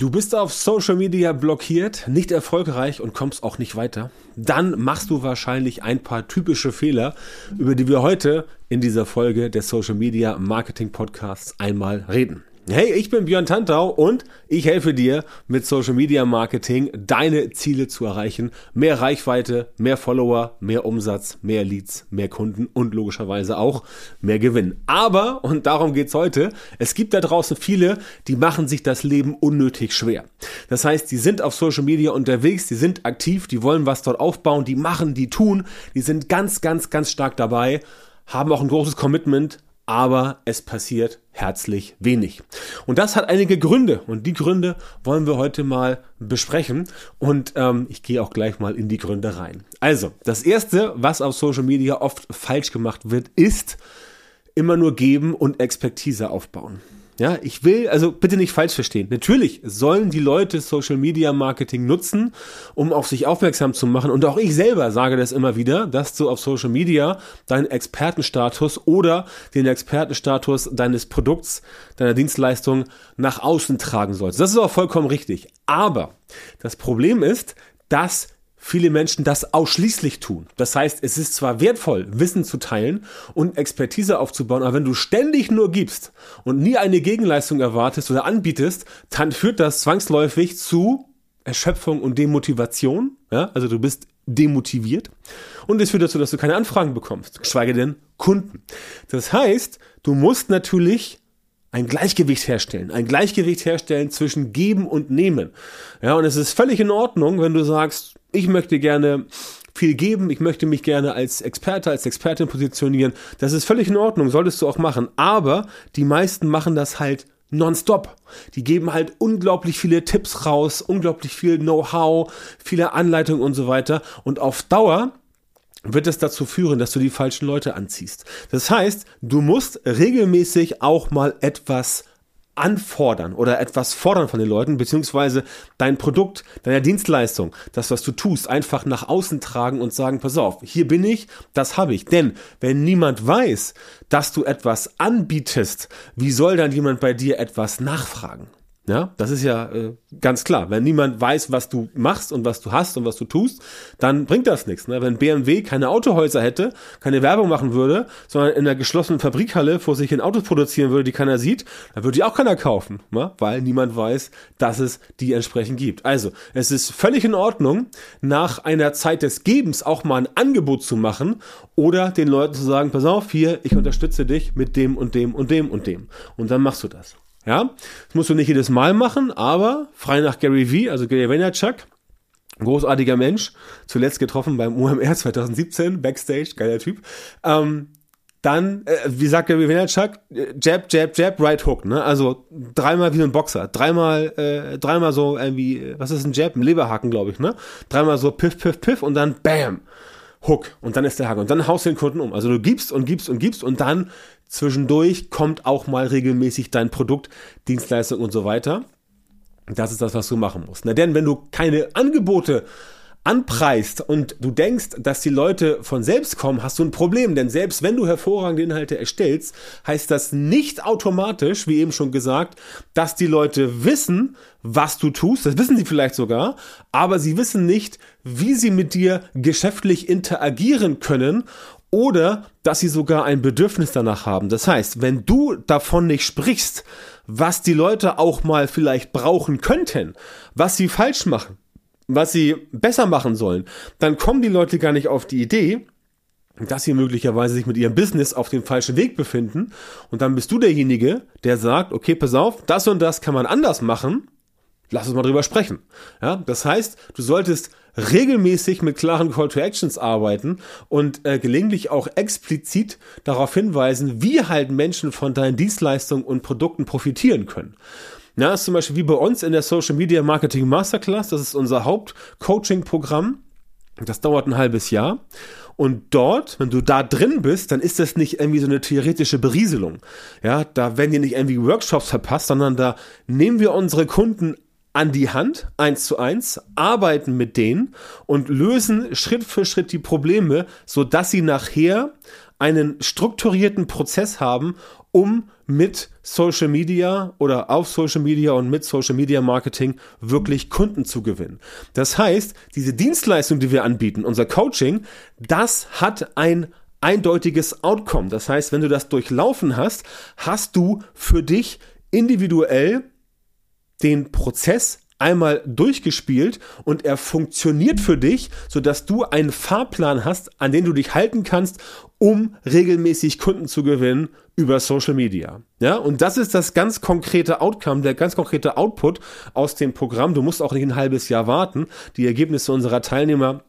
Du bist auf Social Media blockiert, nicht erfolgreich und kommst auch nicht weiter. Dann machst du wahrscheinlich ein paar typische Fehler, über die wir heute in dieser Folge des Social Media Marketing Podcasts einmal reden. Hey, ich bin Björn Tantau und ich helfe dir mit Social Media Marketing deine Ziele zu erreichen. Mehr Reichweite, mehr Follower, mehr Umsatz, mehr Leads, mehr Kunden und logischerweise auch mehr Gewinn. Aber, und darum geht's heute, es gibt da draußen viele, die machen sich das Leben unnötig schwer. Das heißt, die sind auf Social Media unterwegs, die sind aktiv, die wollen was dort aufbauen, die machen, die tun, die sind ganz, ganz, ganz stark dabei, haben auch ein großes Commitment, aber es passiert herzlich wenig. Und das hat einige Gründe und die Gründe wollen wir heute mal besprechen und ähm, ich gehe auch gleich mal in die Gründe rein. Also, das Erste, was auf Social Media oft falsch gemacht wird, ist immer nur geben und Expertise aufbauen. Ja, ich will, also bitte nicht falsch verstehen. Natürlich sollen die Leute Social Media Marketing nutzen, um auf sich aufmerksam zu machen. Und auch ich selber sage das immer wieder, dass du auf Social Media deinen Expertenstatus oder den Expertenstatus deines Produkts, deiner Dienstleistung nach außen tragen sollst. Das ist auch vollkommen richtig. Aber das Problem ist, dass viele Menschen das ausschließlich tun. Das heißt, es ist zwar wertvoll, Wissen zu teilen und Expertise aufzubauen, aber wenn du ständig nur gibst und nie eine Gegenleistung erwartest oder anbietest, dann führt das zwangsläufig zu Erschöpfung und Demotivation. Ja, also du bist demotiviert und es führt dazu, dass du keine Anfragen bekommst, geschweige denn Kunden. Das heißt, du musst natürlich ein Gleichgewicht herstellen, ein Gleichgewicht herstellen zwischen geben und nehmen. Ja, und es ist völlig in Ordnung, wenn du sagst, ich möchte gerne viel geben, ich möchte mich gerne als Experte, als Expertin positionieren. Das ist völlig in Ordnung, solltest du auch machen. Aber die meisten machen das halt nonstop. Die geben halt unglaublich viele Tipps raus, unglaublich viel Know-how, viele Anleitungen und so weiter. Und auf Dauer wird es dazu führen, dass du die falschen Leute anziehst. Das heißt, du musst regelmäßig auch mal etwas anfordern oder etwas fordern von den Leuten, beziehungsweise dein Produkt, deine Dienstleistung, das, was du tust, einfach nach außen tragen und sagen, pass auf, hier bin ich, das habe ich. Denn wenn niemand weiß, dass du etwas anbietest, wie soll dann jemand bei dir etwas nachfragen? Ja, das ist ja äh, ganz klar. Wenn niemand weiß, was du machst und was du hast und was du tust, dann bringt das nichts. Ne? Wenn BMW keine Autohäuser hätte, keine Werbung machen würde, sondern in einer geschlossenen Fabrikhalle vor sich in Autos produzieren würde, die keiner sieht, dann würde die auch keiner kaufen, ne? weil niemand weiß, dass es die entsprechend gibt. Also, es ist völlig in Ordnung, nach einer Zeit des Gebens auch mal ein Angebot zu machen oder den Leuten zu sagen, pass auf, hier, ich unterstütze dich mit dem und dem und dem und dem. Und dann machst du das. Ja, das musst du nicht jedes Mal machen, aber frei nach Gary V, also Gary Vaynerchuk, großartiger Mensch, zuletzt getroffen beim UMR 2017, Backstage, geiler Typ. Ähm, dann, äh, wie sagt Gary Vaynerchuk, Jab, Jab, Jab, Right Hook, ne? Also dreimal wie ein Boxer, dreimal, äh, dreimal so irgendwie, was ist ein Jab? Ein Leberhaken, glaube ich, ne? Dreimal so Piff, Piff, Piff und dann Bam. Hook und dann ist der Haken und dann haust du den Kunden um. Also du gibst und gibst und gibst und dann Zwischendurch kommt auch mal regelmäßig dein Produkt, Dienstleistung und so weiter. Das ist das, was du machen musst. Na, denn wenn du keine Angebote anpreist und du denkst, dass die Leute von selbst kommen, hast du ein Problem. Denn selbst wenn du hervorragende Inhalte erstellst, heißt das nicht automatisch, wie eben schon gesagt, dass die Leute wissen, was du tust. Das wissen sie vielleicht sogar, aber sie wissen nicht, wie sie mit dir geschäftlich interagieren können oder dass sie sogar ein Bedürfnis danach haben. Das heißt, wenn du davon nicht sprichst, was die Leute auch mal vielleicht brauchen könnten, was sie falsch machen, was sie besser machen sollen, dann kommen die Leute gar nicht auf die Idee, dass sie möglicherweise sich mit ihrem Business auf dem falschen Weg befinden. Und dann bist du derjenige, der sagt, okay, pass auf, das und das kann man anders machen. Lass uns mal drüber sprechen. Ja, das heißt, du solltest regelmäßig mit klaren Call to Actions arbeiten und äh, gelegentlich auch explizit darauf hinweisen, wie halt Menschen von deinen Dienstleistungen und Produkten profitieren können. Ja, ist zum Beispiel wie bei uns in der Social Media Marketing Masterclass, das ist unser Haupt-Coaching-Programm. Das dauert ein halbes Jahr. Und dort, wenn du da drin bist, dann ist das nicht irgendwie so eine theoretische Berieselung. Ja, da werden dir nicht irgendwie Workshops verpasst, sondern da nehmen wir unsere Kunden an die Hand, eins zu eins, arbeiten mit denen und lösen Schritt für Schritt die Probleme, so dass sie nachher einen strukturierten Prozess haben, um mit Social Media oder auf Social Media und mit Social Media Marketing wirklich Kunden zu gewinnen. Das heißt, diese Dienstleistung, die wir anbieten, unser Coaching, das hat ein eindeutiges Outcome. Das heißt, wenn du das durchlaufen hast, hast du für dich individuell den Prozess einmal durchgespielt und er funktioniert für dich, sodass du einen Fahrplan hast, an den du dich halten kannst, um regelmäßig Kunden zu gewinnen über Social Media. Ja, und das ist das ganz konkrete Outcome, der ganz konkrete Output aus dem Programm. Du musst auch nicht ein halbes Jahr warten. Die Ergebnisse unserer Teilnehmer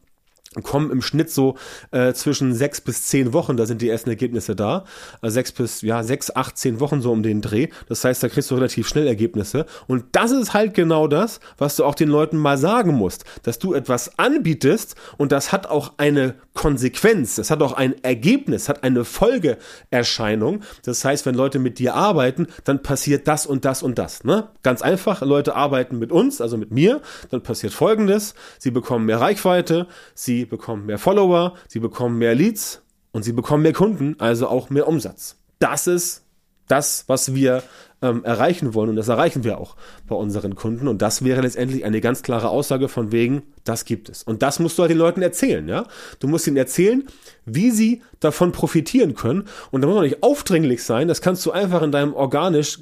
kommen im Schnitt so äh, zwischen sechs bis zehn Wochen, da sind die ersten Ergebnisse da. Also sechs bis, ja, sechs, acht, zehn Wochen so um den Dreh. Das heißt, da kriegst du relativ schnell Ergebnisse. Und das ist halt genau das, was du auch den Leuten mal sagen musst. Dass du etwas anbietest und das hat auch eine Konsequenz, das hat auch ein Ergebnis, hat eine Folgeerscheinung. Das heißt, wenn Leute mit dir arbeiten, dann passiert das und das und das. Ne? Ganz einfach, Leute arbeiten mit uns, also mit mir, dann passiert folgendes. Sie bekommen mehr Reichweite, sie bekommen mehr Follower, sie bekommen mehr Leads und sie bekommen mehr Kunden, also auch mehr Umsatz. Das ist das, was wir ähm, erreichen wollen und das erreichen wir auch bei unseren Kunden und das wäre letztendlich eine ganz klare Aussage von wegen, das gibt es. Und das musst du halt den Leuten erzählen, ja? Du musst ihnen erzählen, wie sie davon profitieren können und da muss man nicht aufdringlich sein, das kannst du einfach in deinem organisch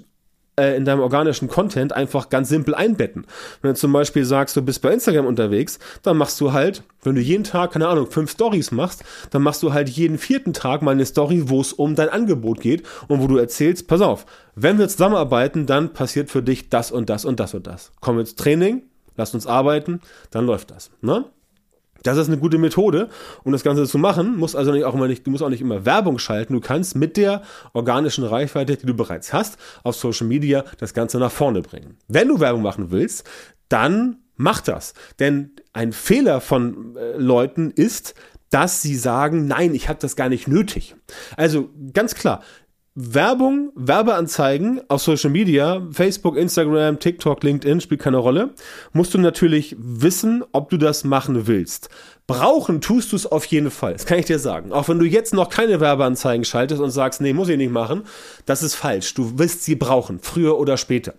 äh, in deinem organischen Content einfach ganz simpel einbetten. Wenn du zum Beispiel sagst, du bist bei Instagram unterwegs, dann machst du halt, wenn du jeden Tag, keine Ahnung, fünf Stories machst, dann machst du halt jeden vierten Tag mal eine Story, wo es um dein Angebot geht und wo du erzählst, pass auf, wenn wir zusammenarbeiten, dann passiert für dich das und das und das und das. Komm ins Training, lass uns arbeiten, dann läuft das. Ne? Das ist eine gute Methode, um das Ganze zu machen. Muss also nicht auch immer nicht, du musst auch nicht immer Werbung schalten. Du kannst mit der organischen Reichweite, die du bereits hast, auf Social Media das Ganze nach vorne bringen. Wenn du Werbung machen willst, dann mach das. Denn ein Fehler von äh, Leuten ist, dass sie sagen, nein, ich habe das gar nicht nötig. Also ganz klar, Werbung, Werbeanzeigen auf Social Media, Facebook, Instagram, TikTok, LinkedIn, spielt keine Rolle, musst du natürlich wissen, ob du das machen willst. Brauchen tust du es auf jeden Fall, das kann ich dir sagen. Auch wenn du jetzt noch keine Werbeanzeigen schaltest und sagst, nee, muss ich nicht machen, das ist falsch. Du wirst sie brauchen, früher oder später.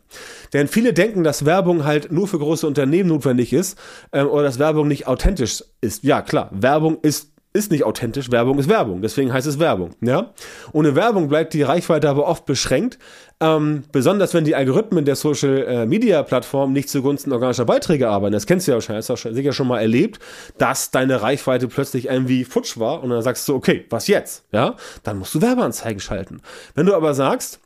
Denn viele denken, dass Werbung halt nur für große Unternehmen notwendig ist ähm, oder dass Werbung nicht authentisch ist. Ja, klar, Werbung ist ist nicht authentisch, Werbung ist Werbung, deswegen heißt es Werbung. Ja? Ohne Werbung bleibt die Reichweite aber oft beschränkt, ähm, besonders wenn die Algorithmen der Social äh, nicht zugunsten organischer Beiträge arbeiten. Das kennst du ja wahrscheinlich, hast du sicher schon mal erlebt, dass deine Reichweite plötzlich irgendwie futsch war und dann sagst du, okay, was jetzt? Ja, dann musst du Werbeanzeigen schalten. Wenn du aber sagst,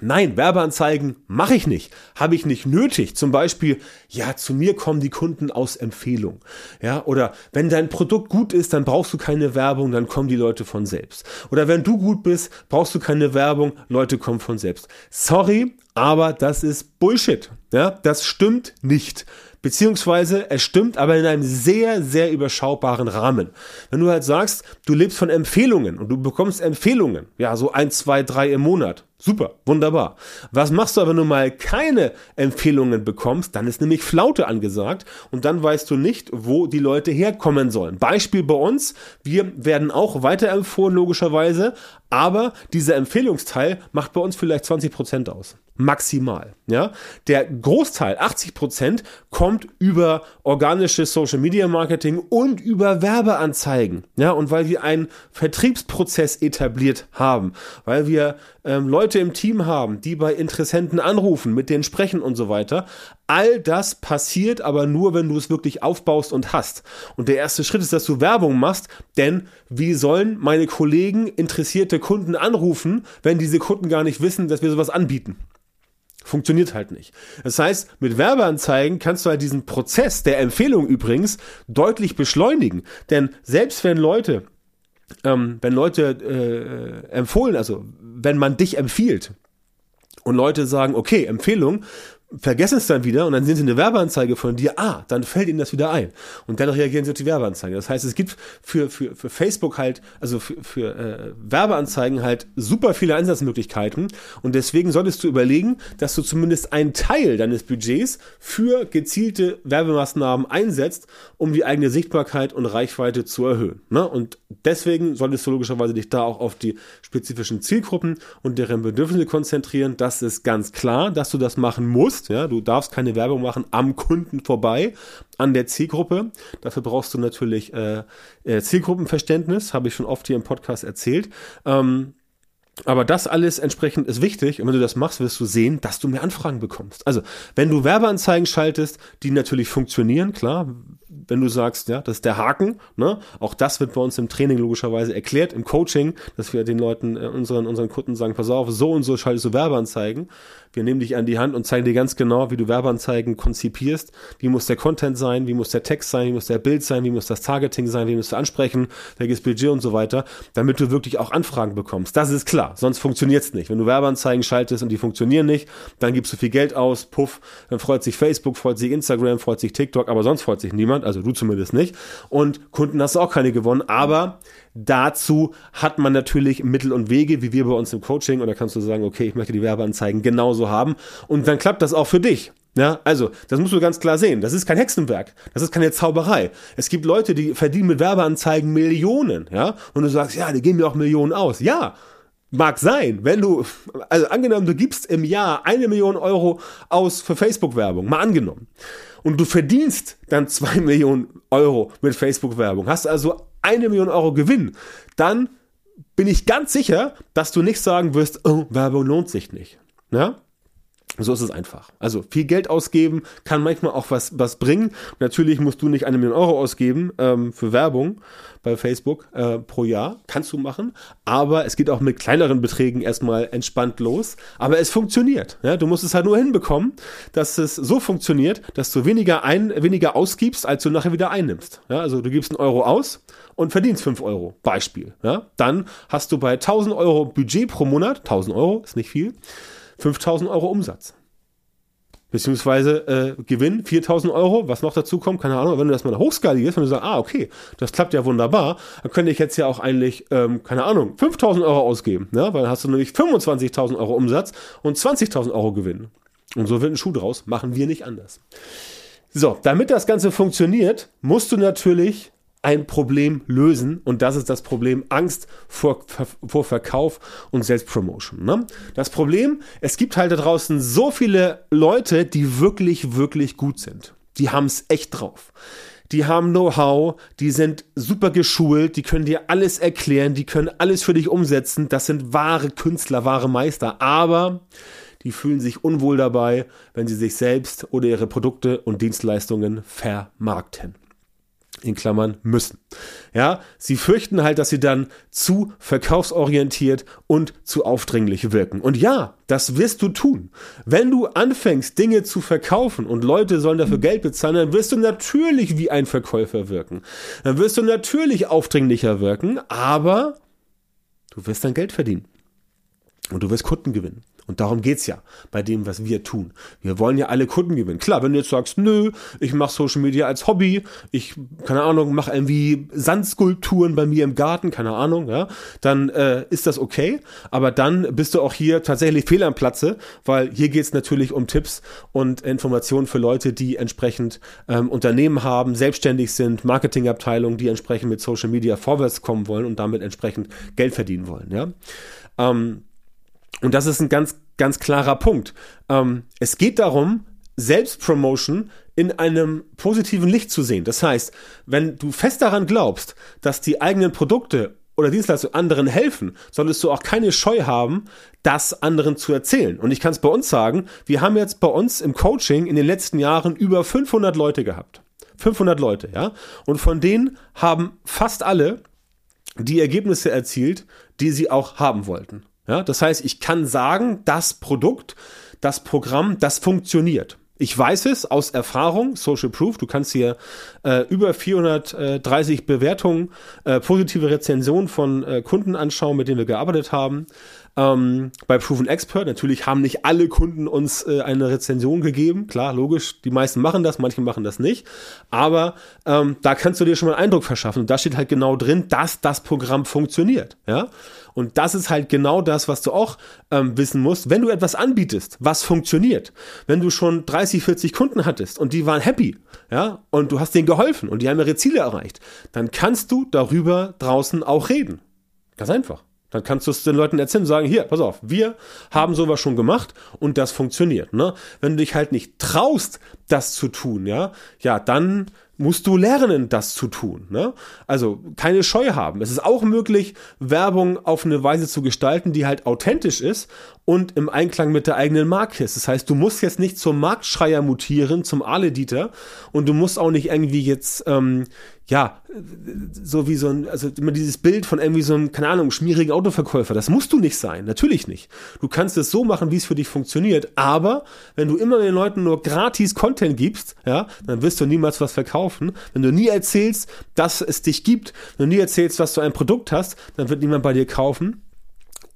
Nein, Werbeanzeigen mache ich nicht, habe ich nicht nötig. Zum Beispiel, ja, zu mir kommen die Kunden aus Empfehlung. Ja, oder wenn dein Produkt gut ist, dann brauchst du keine Werbung, dann kommen die Leute von selbst. Oder wenn du gut bist, brauchst du keine Werbung, Leute kommen von selbst. Sorry, aber das ist Bullshit. Ja, das stimmt nicht. Beziehungsweise es stimmt, aber in einem sehr, sehr überschaubaren Rahmen. Wenn du halt sagst, du lebst von Empfehlungen und du bekommst Empfehlungen, ja, so ein, zwei, drei im Monat. Super, wunderbar. Was machst du, wenn du mal keine Empfehlungen bekommst? Dann ist nämlich Flaute angesagt und dann weißt du nicht, wo die Leute herkommen sollen. Beispiel bei uns, wir werden auch weiterempfohlen, logischerweise, aber dieser Empfehlungsteil macht bei uns vielleicht 20 Prozent aus maximal. Ja, der Großteil, 80 Prozent, kommt über organische Social Media Marketing und über Werbeanzeigen. Ja, und weil wir einen Vertriebsprozess etabliert haben, weil wir ähm, Leute im Team haben, die bei Interessenten anrufen, mit denen sprechen und so weiter. All das passiert aber nur, wenn du es wirklich aufbaust und hast. Und der erste Schritt ist, dass du Werbung machst, denn wie sollen meine Kollegen interessierte Kunden anrufen, wenn diese Kunden gar nicht wissen, dass wir sowas anbieten? Funktioniert halt nicht. Das heißt, mit Werbeanzeigen kannst du halt diesen Prozess der Empfehlung übrigens deutlich beschleunigen. Denn selbst wenn Leute, ähm, wenn Leute äh, empfohlen, also wenn man dich empfiehlt und Leute sagen, okay, Empfehlung, vergessen es dann wieder und dann sehen sie eine Werbeanzeige von dir, ah, dann fällt ihnen das wieder ein. Und dann reagieren sie auf die Werbeanzeige. Das heißt, es gibt für, für, für Facebook halt, also für, für äh, Werbeanzeigen halt super viele Einsatzmöglichkeiten und deswegen solltest du überlegen, dass du zumindest einen Teil deines Budgets für gezielte Werbemaßnahmen einsetzt, um die eigene Sichtbarkeit und Reichweite zu erhöhen. Ne? Und deswegen solltest du logischerweise dich da auch auf die spezifischen Zielgruppen und deren Bedürfnisse konzentrieren. Das ist ganz klar, dass du das machen musst musst. Ja, du darfst keine Werbung machen am Kunden vorbei, an der Zielgruppe. Dafür brauchst du natürlich äh, äh, Zielgruppenverständnis, habe ich schon oft hier im Podcast erzählt. Ähm, aber das alles entsprechend ist wichtig. Und wenn du das machst, wirst du sehen, dass du mehr Anfragen bekommst. Also, wenn du Werbeanzeigen schaltest, die natürlich funktionieren, klar, wenn du sagst, ja, das ist der Haken, ne? Auch das wird bei uns im Training logischerweise erklärt, im Coaching, dass wir den Leuten, äh, unseren, unseren Kunden sagen, pass auf, so und so schaltest du Werbeanzeigen. Wir nehmen dich an die Hand und zeigen dir ganz genau, wie du Werbeanzeigen konzipierst. Wie muss der Content sein? Wie muss der Text sein? Wie muss der Bild sein? Wie muss das Targeting sein? Wie musst du ansprechen? Welches Budget und so weiter, damit du wirklich auch Anfragen bekommst. Das ist klar. Sonst funktioniert's nicht. Wenn du Werbeanzeigen schaltest und die funktionieren nicht, dann gibst du viel Geld aus, puff, dann freut sich Facebook, freut sich Instagram, freut sich TikTok, aber sonst freut sich niemand. Also du zumindest nicht. Und Kunden hast du auch keine gewonnen. Aber Dazu hat man natürlich Mittel und Wege, wie wir bei uns im Coaching. Und da kannst du sagen, okay, ich möchte die Werbeanzeigen genauso haben. Und dann klappt das auch für dich. Ja, also, das musst du ganz klar sehen. Das ist kein Hexenwerk. Das ist keine Zauberei. Es gibt Leute, die verdienen mit Werbeanzeigen Millionen, ja. Und du sagst, ja, die geben mir auch Millionen aus. Ja, mag sein. Wenn du, also angenommen, du gibst im Jahr eine Million Euro aus für Facebook-Werbung. Mal angenommen. Und du verdienst dann zwei Millionen Euro mit Facebook-Werbung. Hast also eine Million Euro Gewinn, dann bin ich ganz sicher, dass du nicht sagen wirst, oh, Werbung lohnt sich nicht. Ja? So ist es einfach. Also viel Geld ausgeben kann manchmal auch was, was bringen. Natürlich musst du nicht eine Million Euro ausgeben ähm, für Werbung bei Facebook äh, pro Jahr. Kannst du machen. Aber es geht auch mit kleineren Beträgen erstmal entspannt los. Aber es funktioniert. Ja? Du musst es halt nur hinbekommen, dass es so funktioniert, dass du weniger, ein, weniger ausgibst, als du nachher wieder einnimmst. Ja? Also du gibst einen Euro aus und verdienst 5 Euro. Beispiel. Ja? Dann hast du bei 1000 Euro Budget pro Monat, 1000 Euro ist nicht viel, 5000 Euro Umsatz. Beziehungsweise äh, Gewinn 4000 Euro, was noch dazu kommt, keine Ahnung, wenn du das mal hochskalierst, wenn du sagst, ah, okay, das klappt ja wunderbar, dann könnte ich jetzt ja auch eigentlich, ähm, keine Ahnung, 5000 Euro ausgeben, ne? weil dann hast du nämlich 25.000 Euro Umsatz und 20.000 Euro Gewinn. Und so wird ein Schuh draus, machen wir nicht anders. So, damit das Ganze funktioniert, musst du natürlich ein Problem lösen und das ist das Problem Angst vor, vor Verkauf und Selbstpromotion. Ne? Das Problem, es gibt halt da draußen so viele Leute, die wirklich, wirklich gut sind. Die haben es echt drauf. Die haben Know-how, die sind super geschult, die können dir alles erklären, die können alles für dich umsetzen. Das sind wahre Künstler, wahre Meister. Aber die fühlen sich unwohl dabei, wenn sie sich selbst oder ihre Produkte und Dienstleistungen vermarkten in Klammern müssen. Ja, sie fürchten halt, dass sie dann zu verkaufsorientiert und zu aufdringlich wirken. Und ja, das wirst du tun. Wenn du anfängst, Dinge zu verkaufen und Leute sollen dafür Geld bezahlen, dann wirst du natürlich wie ein Verkäufer wirken. Dann wirst du natürlich aufdringlicher wirken, aber du wirst dann Geld verdienen. Und du wirst Kunden gewinnen. Und darum geht's ja bei dem, was wir tun. Wir wollen ja alle Kunden gewinnen. Klar, wenn du jetzt sagst, nö, ich mache Social Media als Hobby, ich, keine Ahnung, mache irgendwie Sandskulpturen bei mir im Garten, keine Ahnung, ja, dann äh, ist das okay. Aber dann bist du auch hier tatsächlich fehl am Platze, weil hier geht's natürlich um Tipps und Informationen für Leute, die entsprechend ähm, Unternehmen haben, selbstständig sind, Marketingabteilungen, die entsprechend mit Social Media vorwärts kommen wollen und damit entsprechend Geld verdienen wollen, ja. Ähm, und das ist ein ganz, ganz klarer Punkt. Ähm, es geht darum, Selbstpromotion in einem positiven Licht zu sehen. Das heißt, wenn du fest daran glaubst, dass die eigenen Produkte oder Dienstleistungen anderen helfen, solltest du auch keine Scheu haben, das anderen zu erzählen. Und ich kann es bei uns sagen, wir haben jetzt bei uns im Coaching in den letzten Jahren über 500 Leute gehabt. 500 Leute, ja. Und von denen haben fast alle die Ergebnisse erzielt, die sie auch haben wollten. Ja, das heißt, ich kann sagen, das Produkt, das Programm, das funktioniert. Ich weiß es aus Erfahrung, Social Proof. Du kannst hier äh, über 430 Bewertungen, äh, positive Rezensionen von äh, Kunden anschauen, mit denen wir gearbeitet haben. Ähm, bei Proven Expert. Natürlich haben nicht alle Kunden uns äh, eine Rezension gegeben. Klar, logisch, die meisten machen das, manche machen das nicht. Aber ähm, da kannst du dir schon mal einen Eindruck verschaffen. Und da steht halt genau drin, dass das Programm funktioniert. Ja. Und das ist halt genau das, was du auch ähm, wissen musst. Wenn du etwas anbietest, was funktioniert, wenn du schon 30, 40 Kunden hattest und die waren happy, ja, und du hast denen geholfen und die haben ihre Ziele erreicht, dann kannst du darüber draußen auch reden. Ganz einfach. Dann kannst du es den Leuten erzählen und sagen, hier, pass auf, wir haben sowas schon gemacht und das funktioniert. Ne? Wenn du dich halt nicht traust, das zu tun, ja, ja, dann musst du lernen, das zu tun. Ne? Also keine Scheu haben. Es ist auch möglich, Werbung auf eine Weise zu gestalten, die halt authentisch ist und im Einklang mit der eigenen Marke ist. Das heißt, du musst jetzt nicht zum Marktschreier mutieren, zum Alediter und du musst auch nicht irgendwie jetzt ähm, ja, so wie so ein, also immer dieses Bild von irgendwie so einem, keine Ahnung, schmierigen Autoverkäufer. Das musst du nicht sein. Natürlich nicht. Du kannst es so machen, wie es für dich funktioniert. Aber wenn du immer den Leuten nur gratis Content gibst, ja, dann wirst du niemals was verkaufen. Wenn du nie erzählst, dass es dich gibt, wenn du nie erzählst, was du ein Produkt hast, dann wird niemand bei dir kaufen.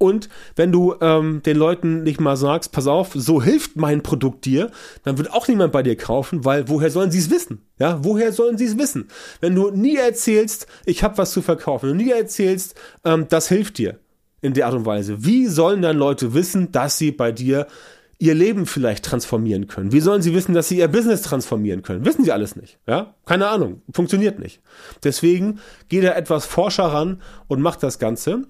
Und wenn du ähm, den Leuten nicht mal sagst, pass auf, so hilft mein Produkt dir, dann wird auch niemand bei dir kaufen, weil woher sollen sie es wissen? Ja, woher sollen sie es wissen? Wenn du nie erzählst, ich habe was zu verkaufen, du nie erzählst, ähm, das hilft dir in der Art und Weise, wie sollen dann Leute wissen, dass sie bei dir ihr Leben vielleicht transformieren können? Wie sollen sie wissen, dass sie ihr Business transformieren können? Wissen sie alles nicht. Ja? Keine Ahnung. Funktioniert nicht. Deswegen geh da etwas forscher ran und mach das Ganze.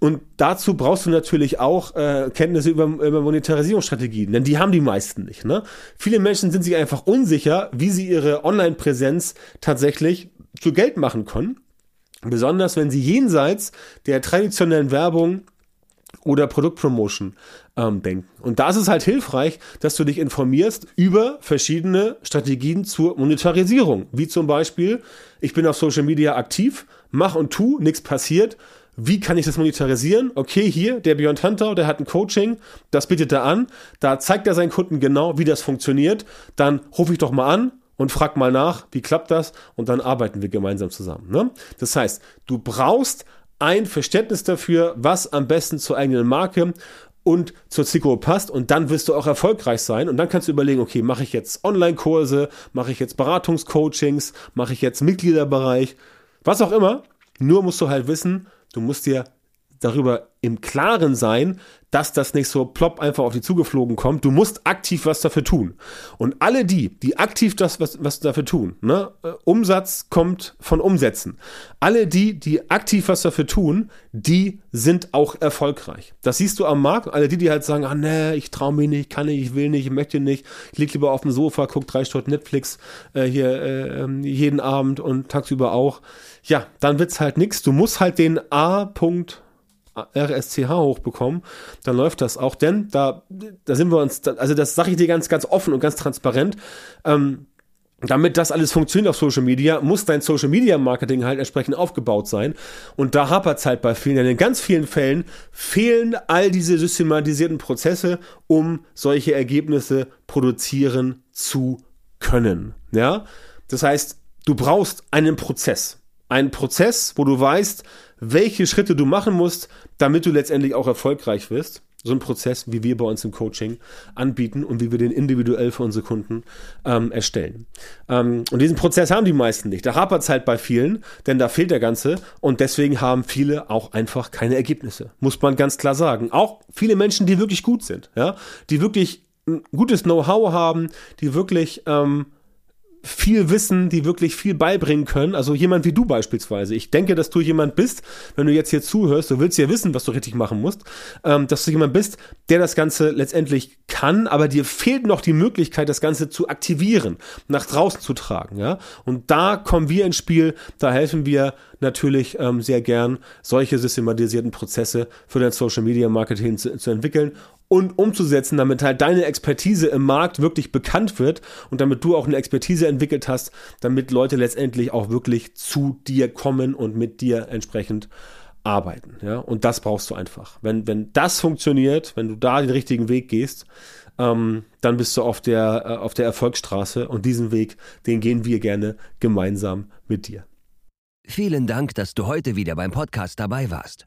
Und dazu brauchst du natürlich auch äh, Kenntnisse über, über Monetarisierungsstrategien, denn die haben die meisten nicht. Ne? Viele Menschen sind sich einfach unsicher, wie sie ihre Online-Präsenz tatsächlich zu Geld machen können. Besonders wenn sie jenseits der traditionellen Werbung oder Produktpromotion ähm, denken. Und da ist es halt hilfreich, dass du dich informierst über verschiedene Strategien zur Monetarisierung. Wie zum Beispiel, ich bin auf Social Media aktiv, mach und tu, nichts passiert wie kann ich das monetarisieren? Okay, hier, der Beyond Hunter, der hat ein Coaching, das bietet er an, da zeigt er seinen Kunden genau, wie das funktioniert, dann rufe ich doch mal an und frag mal nach, wie klappt das? Und dann arbeiten wir gemeinsam zusammen. Ne? Das heißt, du brauchst ein Verständnis dafür, was am besten zur eigenen Marke und zur Zielgruppe passt. Und dann wirst du auch erfolgreich sein. Und dann kannst du überlegen, okay, mache ich jetzt Online-Kurse, mache ich jetzt Beratungscoachings, mache ich jetzt Mitgliederbereich, was auch immer, nur musst du halt wissen, Du musst dir darüber im Klaren sein, dass das nicht so plopp einfach auf die zugeflogen kommt. Du musst aktiv was dafür tun. Und alle die, die aktiv das was, was dafür tun, ne? Äh, Umsatz kommt von Umsätzen. Alle die, die aktiv was dafür tun, die sind auch erfolgreich. Das siehst du am Markt. Alle die, die halt sagen, ah nee, ich traue mich nicht, kann nicht, ich will nicht, ich möchte nicht, ich lieg lieber auf dem Sofa, guck drei Stunden Netflix äh, hier äh, ähm, jeden Abend und tagsüber auch. Ja, dann wird's halt nix. Du musst halt den A. RSCH hochbekommen, dann läuft das auch, denn da, da sind wir uns, also das sage ich dir ganz, ganz offen und ganz transparent, ähm, damit das alles funktioniert auf Social Media, muss dein Social Media Marketing halt entsprechend aufgebaut sein. Und da hapert es halt bei vielen, denn in ganz vielen Fällen fehlen all diese systematisierten Prozesse, um solche Ergebnisse produzieren zu können. Ja? Das heißt, du brauchst einen Prozess. Einen Prozess, wo du weißt, welche Schritte du machen musst, damit du letztendlich auch erfolgreich wirst. So ein Prozess, wie wir bei uns im Coaching anbieten und wie wir den individuell für unsere Kunden ähm, erstellen. Ähm, und diesen Prozess haben die meisten nicht. Da hapert es halt bei vielen, denn da fehlt der Ganze und deswegen haben viele auch einfach keine Ergebnisse. Muss man ganz klar sagen. Auch viele Menschen, die wirklich gut sind, ja, die wirklich ein gutes Know-how haben, die wirklich ähm, viel wissen, die wirklich viel beibringen können. Also jemand wie du beispielsweise. Ich denke, dass du jemand bist, wenn du jetzt hier zuhörst, du willst ja wissen, was du richtig machen musst, ähm, dass du jemand bist, der das Ganze letztendlich kann, aber dir fehlt noch die Möglichkeit, das Ganze zu aktivieren, nach draußen zu tragen. Ja? Und da kommen wir ins Spiel, da helfen wir natürlich ähm, sehr gern, solche systematisierten Prozesse für dein Social Media Marketing zu, zu entwickeln und umzusetzen, damit halt deine Expertise im Markt wirklich bekannt wird und damit du auch eine Expertise entwickelt hast, damit Leute letztendlich auch wirklich zu dir kommen und mit dir entsprechend arbeiten. Ja? Und das brauchst du einfach. Wenn, wenn das funktioniert, wenn du da den richtigen Weg gehst, ähm, dann bist du auf der, äh, auf der Erfolgsstraße und diesen Weg, den gehen wir gerne gemeinsam mit dir. Vielen Dank, dass du heute wieder beim Podcast dabei warst.